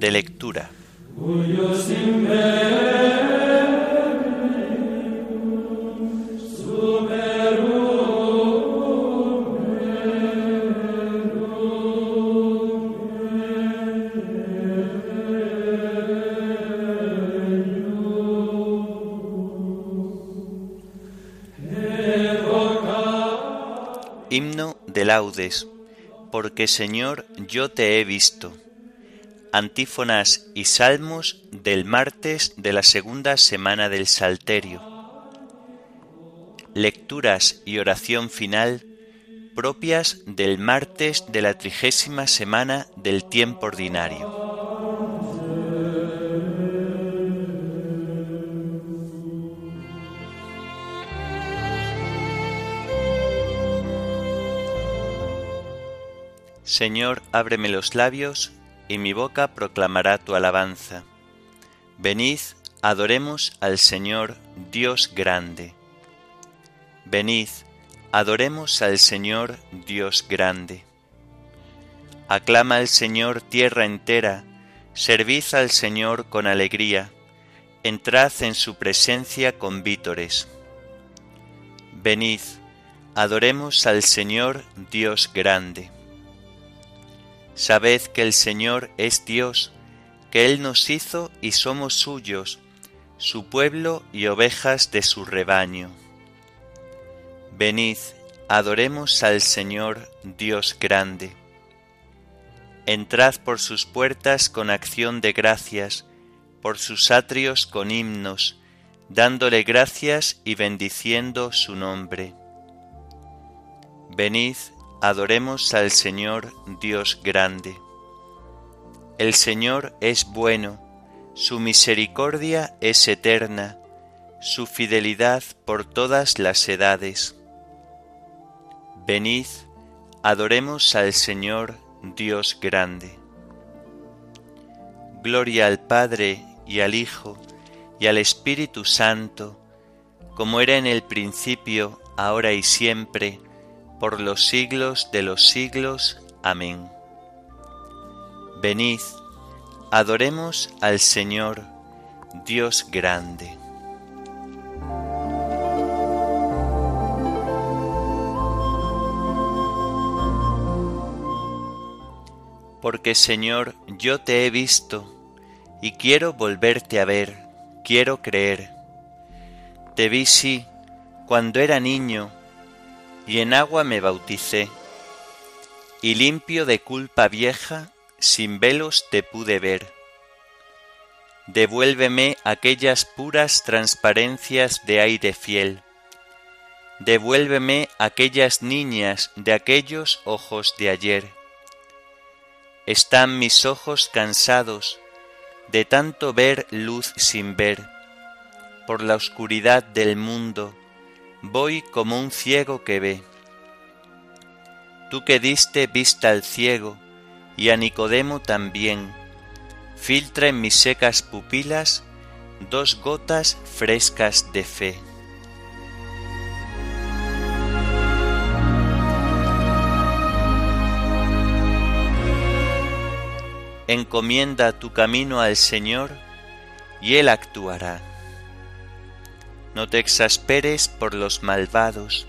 De lectura. Himno de laudes, porque Señor yo te he visto. Antífonas y salmos del martes de la segunda semana del Salterio. Lecturas y oración final propias del martes de la trigésima semana del tiempo ordinario. Señor, ábreme los labios, y mi boca proclamará tu alabanza. Venid, adoremos al Señor Dios grande. Venid, adoremos al Señor Dios grande. Aclama al Señor tierra entera, servid al Señor con alegría, entrad en su presencia con vítores. Venid, adoremos al Señor Dios grande. Sabed que el Señor es Dios, que Él nos hizo y somos suyos, su pueblo y ovejas de su rebaño. Venid, adoremos al Señor Dios grande. Entrad por sus puertas con acción de gracias, por sus atrios con himnos, dándole gracias y bendiciendo su nombre. Venid, Adoremos al Señor Dios grande. El Señor es bueno, su misericordia es eterna, su fidelidad por todas las edades. Venid, adoremos al Señor Dios grande. Gloria al Padre y al Hijo y al Espíritu Santo, como era en el principio, ahora y siempre, por los siglos de los siglos. Amén. Venid, adoremos al Señor, Dios grande. Porque Señor, yo te he visto, y quiero volverte a ver, quiero creer. Te vi sí, cuando era niño, y en agua me bauticé, y limpio de culpa vieja, sin velos te pude ver. Devuélveme aquellas puras transparencias de aire fiel. Devuélveme aquellas niñas de aquellos ojos de ayer. Están mis ojos cansados de tanto ver luz sin ver, por la oscuridad del mundo, voy como un ciego que ve. Tú que diste vista al ciego y a Nicodemo también, filtra en mis secas pupilas dos gotas frescas de fe. Encomienda tu camino al Señor y Él actuará. No te exasperes por los malvados,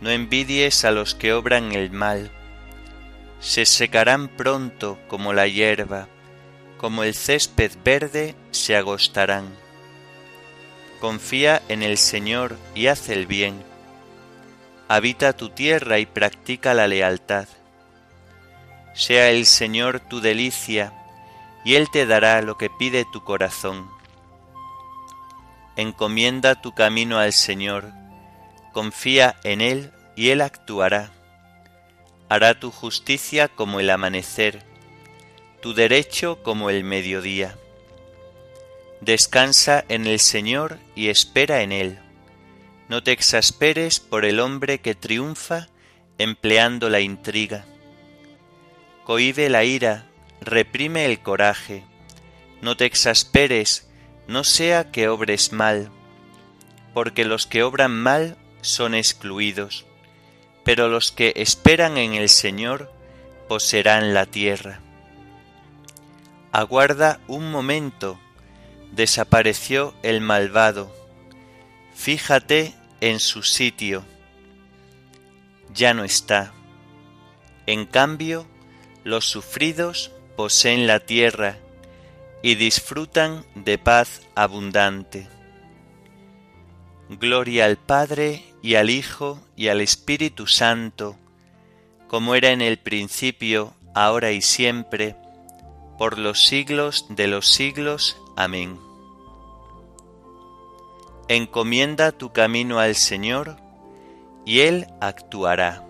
no envidies a los que obran el mal. Se secarán pronto como la hierba, como el césped verde se agostarán. Confía en el Señor y haz el bien. Habita tu tierra y practica la lealtad. Sea el Señor tu delicia, y Él te dará lo que pide tu corazón Encomienda tu camino al Señor, confía en Él y Él actuará. Hará tu justicia como el amanecer, tu derecho como el mediodía. Descansa en el Señor y espera en Él. No te exasperes por el hombre que triunfa empleando la intriga. Cohibe la ira, reprime el coraje. No te exasperes no sea que obres mal, porque los que obran mal son excluidos, pero los que esperan en el Señor poseerán la tierra. Aguarda un momento, desapareció el malvado. Fíjate en su sitio. Ya no está. En cambio, los sufridos poseen la tierra y disfrutan de paz abundante. Gloria al Padre y al Hijo y al Espíritu Santo, como era en el principio, ahora y siempre, por los siglos de los siglos. Amén. Encomienda tu camino al Señor, y Él actuará.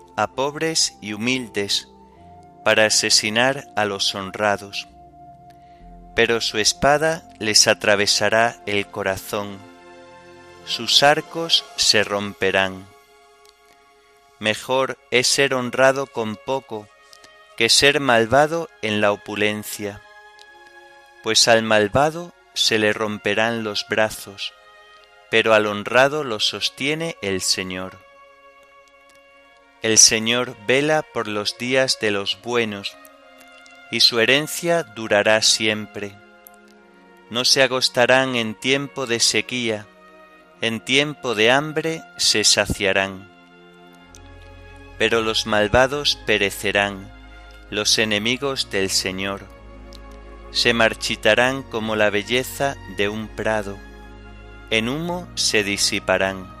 a pobres y humildes, para asesinar a los honrados. Pero su espada les atravesará el corazón, sus arcos se romperán. Mejor es ser honrado con poco que ser malvado en la opulencia, pues al malvado se le romperán los brazos, pero al honrado lo sostiene el Señor. El Señor vela por los días de los buenos, y su herencia durará siempre. No se agostarán en tiempo de sequía, en tiempo de hambre se saciarán. Pero los malvados perecerán, los enemigos del Señor. Se marchitarán como la belleza de un prado, en humo se disiparán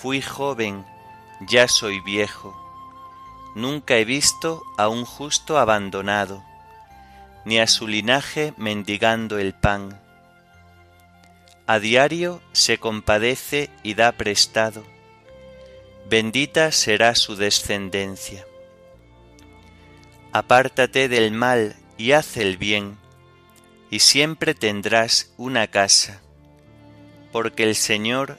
Fui joven, ya soy viejo. Nunca he visto a un justo abandonado, ni a su linaje mendigando el pan. A diario se compadece y da prestado. Bendita será su descendencia. Apártate del mal y haz el bien, y siempre tendrás una casa, porque el Señor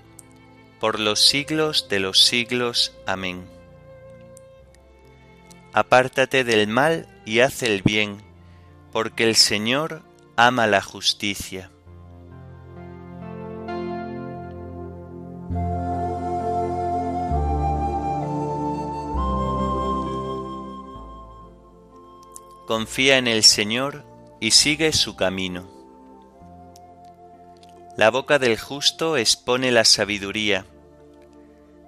por los siglos de los siglos. Amén. Apártate del mal y haz el bien, porque el Señor ama la justicia. Confía en el Señor y sigue su camino. La boca del justo expone la sabiduría,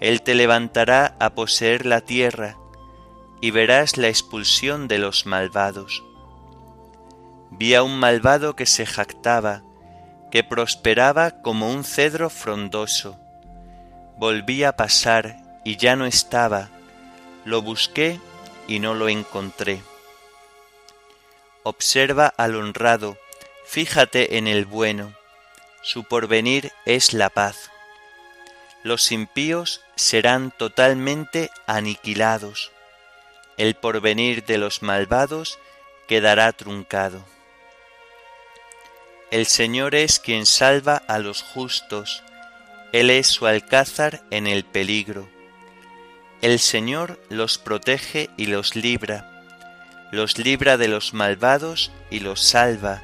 él te levantará a poseer la tierra, y verás la expulsión de los malvados. Vi a un malvado que se jactaba, que prosperaba como un cedro frondoso. Volví a pasar y ya no estaba, lo busqué y no lo encontré. Observa al honrado, fíjate en el bueno, su porvenir es la paz. Los impíos serán totalmente aniquilados, el porvenir de los malvados quedará truncado. El Señor es quien salva a los justos, Él es su alcázar en el peligro. El Señor los protege y los libra, los libra de los malvados y los salva,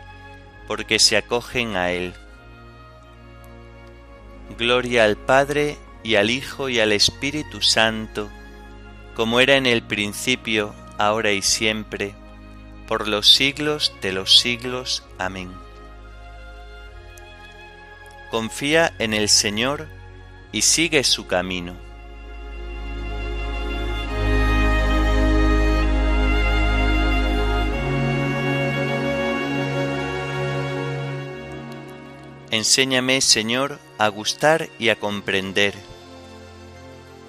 porque se acogen a Él. Gloria al Padre y al Hijo y al Espíritu Santo, como era en el principio, ahora y siempre, por los siglos de los siglos. Amén. Confía en el Señor y sigue su camino. Enséñame, Señor, a gustar y a comprender,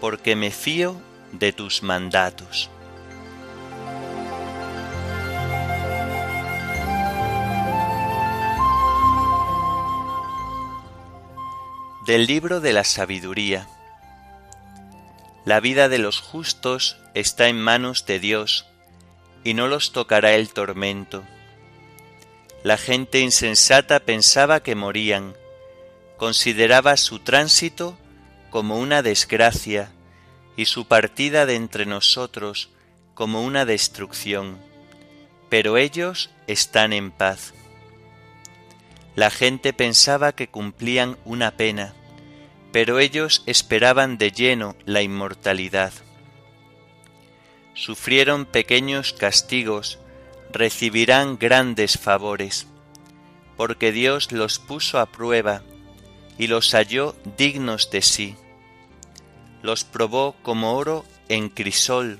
porque me fío de tus mandatos. Del libro de la sabiduría. La vida de los justos está en manos de Dios, y no los tocará el tormento. La gente insensata pensaba que morían, consideraba su tránsito como una desgracia y su partida de entre nosotros como una destrucción, pero ellos están en paz. La gente pensaba que cumplían una pena, pero ellos esperaban de lleno la inmortalidad. Sufrieron pequeños castigos, recibirán grandes favores, porque Dios los puso a prueba y los halló dignos de sí. Los probó como oro en crisol,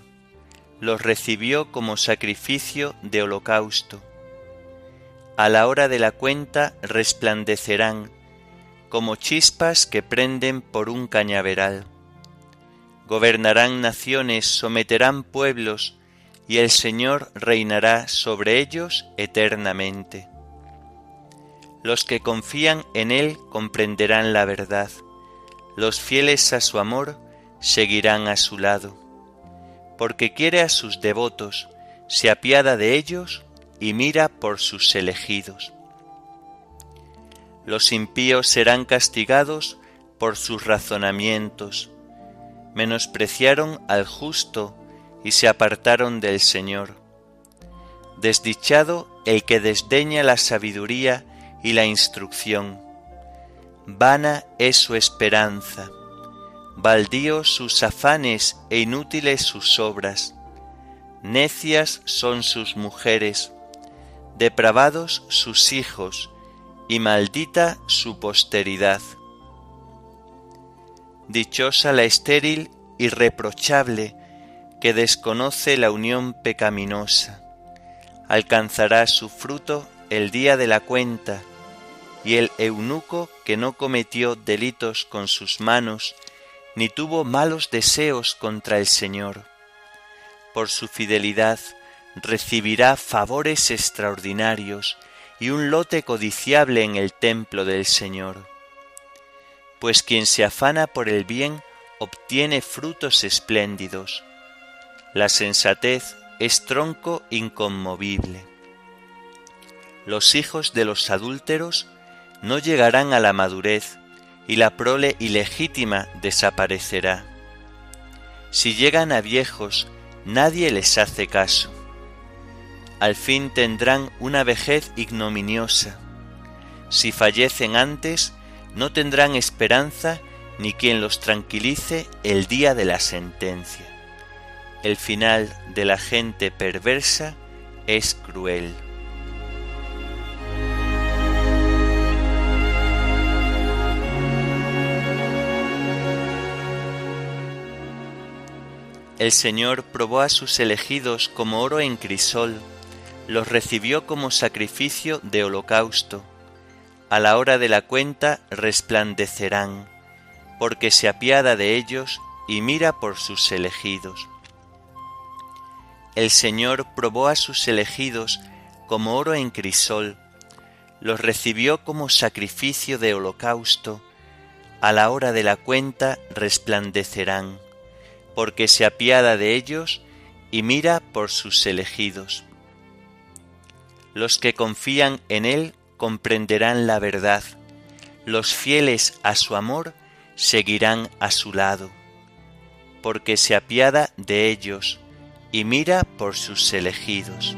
los recibió como sacrificio de holocausto a la hora de la cuenta resplandecerán como chispas que prenden por un cañaveral. Gobernarán naciones, someterán pueblos, y el Señor reinará sobre ellos eternamente. Los que confían en Él comprenderán la verdad, los fieles a su amor seguirán a su lado, porque quiere a sus devotos, se apiada de ellos y mira por sus elegidos. Los impíos serán castigados por sus razonamientos, menospreciaron al justo y se apartaron del Señor. Desdichado el que desdeña la sabiduría y la instrucción. Vana es su esperanza, baldíos sus afanes e inútiles sus obras. Necias son sus mujeres, depravados sus hijos, y maldita su posteridad. Dichosa la estéril irreprochable que desconoce la unión pecaminosa, alcanzará su fruto el día de la cuenta, y el eunuco que no cometió delitos con sus manos, ni tuvo malos deseos contra el Señor. Por su fidelidad recibirá favores extraordinarios y un lote codiciable en el templo del Señor. Pues quien se afana por el bien obtiene frutos espléndidos. La sensatez es tronco inconmovible. Los hijos de los adúlteros no llegarán a la madurez y la prole ilegítima desaparecerá. Si llegan a viejos, nadie les hace caso al fin tendrán una vejez ignominiosa. Si fallecen antes, no tendrán esperanza ni quien los tranquilice el día de la sentencia. El final de la gente perversa es cruel. El Señor probó a sus elegidos como oro en crisol, los recibió como sacrificio de holocausto, a la hora de la cuenta resplandecerán, porque se apiada de ellos y mira por sus elegidos. El Señor probó a sus elegidos como oro en crisol, los recibió como sacrificio de holocausto, a la hora de la cuenta resplandecerán, porque se apiada de ellos y mira por sus elegidos. Los que confían en Él comprenderán la verdad, los fieles a su amor seguirán a su lado, porque se apiada de ellos y mira por sus elegidos.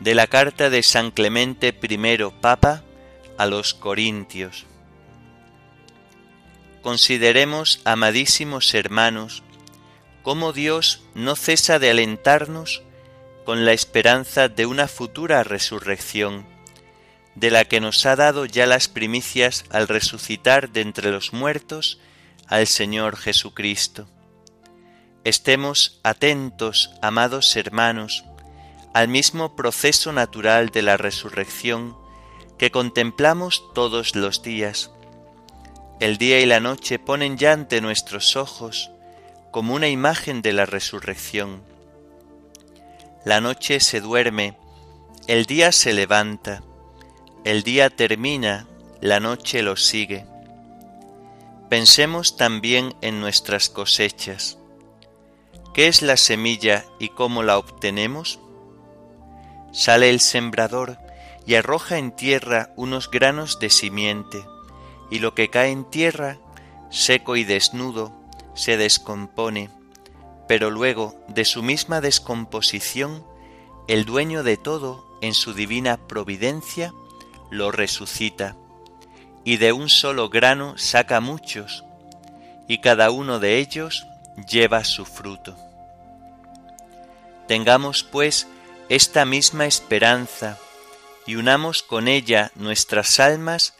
De la carta de San Clemente I Papa a los Corintios. Consideremos, amadísimos hermanos, cómo Dios no cesa de alentarnos con la esperanza de una futura resurrección, de la que nos ha dado ya las primicias al resucitar de entre los muertos al Señor Jesucristo. Estemos atentos, amados hermanos, al mismo proceso natural de la resurrección que contemplamos todos los días. El día y la noche ponen ya ante nuestros ojos como una imagen de la resurrección. La noche se duerme, el día se levanta, el día termina, la noche lo sigue. Pensemos también en nuestras cosechas. ¿Qué es la semilla y cómo la obtenemos? Sale el sembrador y arroja en tierra unos granos de simiente, y lo que cae en tierra, seco y desnudo, se descompone, pero luego de su misma descomposición, el dueño de todo, en su divina providencia, lo resucita, y de un solo grano saca muchos, y cada uno de ellos lleva su fruto. Tengamos, pues, esta misma esperanza y unamos con ella nuestras almas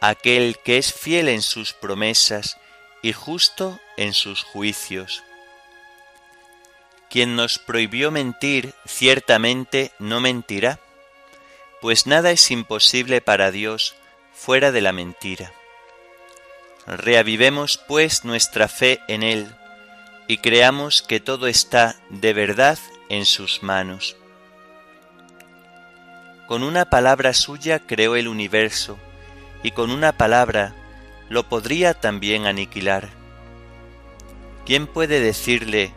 a aquel que es fiel en sus promesas y justo en sus juicios. Quien nos prohibió mentir ciertamente no mentirá, pues nada es imposible para Dios fuera de la mentira. Reavivemos pues nuestra fe en Él y creamos que todo está de verdad en sus manos. Con una palabra suya creó el universo y con una palabra lo podría también aniquilar. ¿Quién puede decirle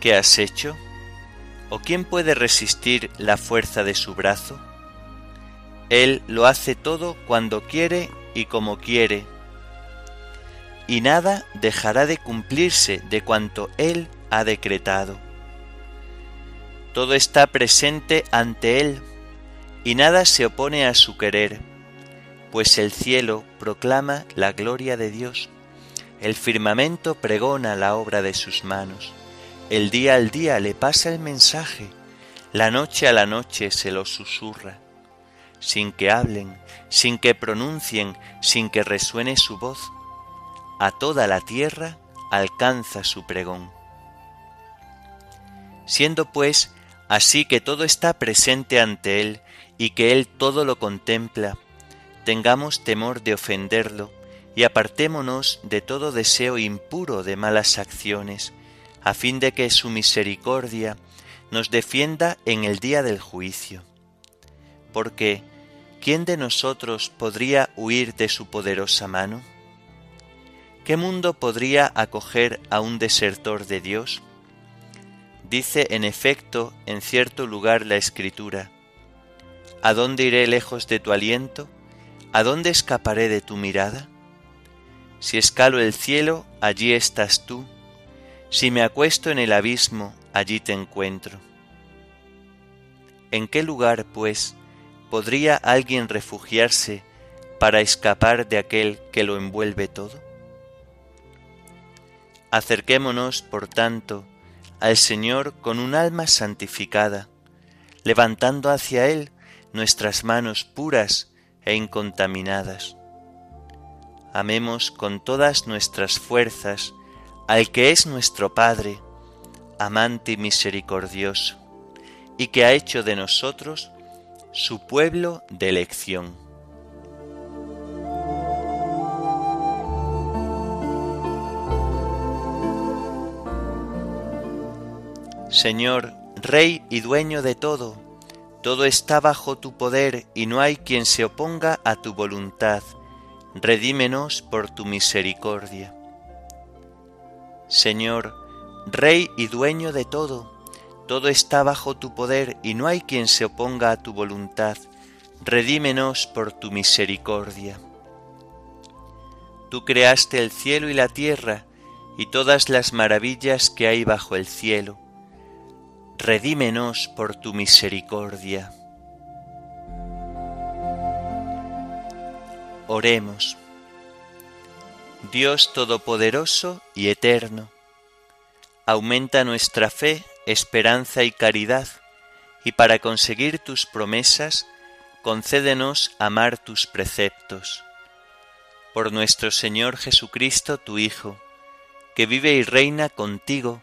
qué has hecho? ¿O quién puede resistir la fuerza de su brazo? Él lo hace todo cuando quiere y como quiere, y nada dejará de cumplirse de cuanto Él ha decretado. Todo está presente ante Él, y nada se opone a su querer pues el cielo proclama la gloria de Dios, el firmamento pregona la obra de sus manos, el día al día le pasa el mensaje, la noche a la noche se lo susurra, sin que hablen, sin que pronuncien, sin que resuene su voz, a toda la tierra alcanza su pregón. Siendo pues así que todo está presente ante él y que él todo lo contempla, tengamos temor de ofenderlo y apartémonos de todo deseo impuro de malas acciones, a fin de que su misericordia nos defienda en el día del juicio. Porque, ¿quién de nosotros podría huir de su poderosa mano? ¿Qué mundo podría acoger a un desertor de Dios? Dice en efecto en cierto lugar la Escritura, ¿A dónde iré lejos de tu aliento? ¿A dónde escaparé de tu mirada? Si escalo el cielo, allí estás tú. Si me acuesto en el abismo, allí te encuentro. ¿En qué lugar, pues, podría alguien refugiarse para escapar de aquel que lo envuelve todo? Acerquémonos, por tanto, al Señor con un alma santificada, levantando hacia Él nuestras manos puras e incontaminadas. Amemos con todas nuestras fuerzas al que es nuestro Padre, amante y misericordioso, y que ha hecho de nosotros su pueblo de elección. Señor, Rey y dueño de todo, todo está bajo tu poder y no hay quien se oponga a tu voluntad. Redímenos por tu misericordia. Señor, Rey y dueño de todo, todo está bajo tu poder y no hay quien se oponga a tu voluntad. Redímenos por tu misericordia. Tú creaste el cielo y la tierra y todas las maravillas que hay bajo el cielo. Redímenos por tu misericordia. Oremos. Dios Todopoderoso y Eterno, aumenta nuestra fe, esperanza y caridad, y para conseguir tus promesas, concédenos amar tus preceptos. Por nuestro Señor Jesucristo, tu Hijo, que vive y reina contigo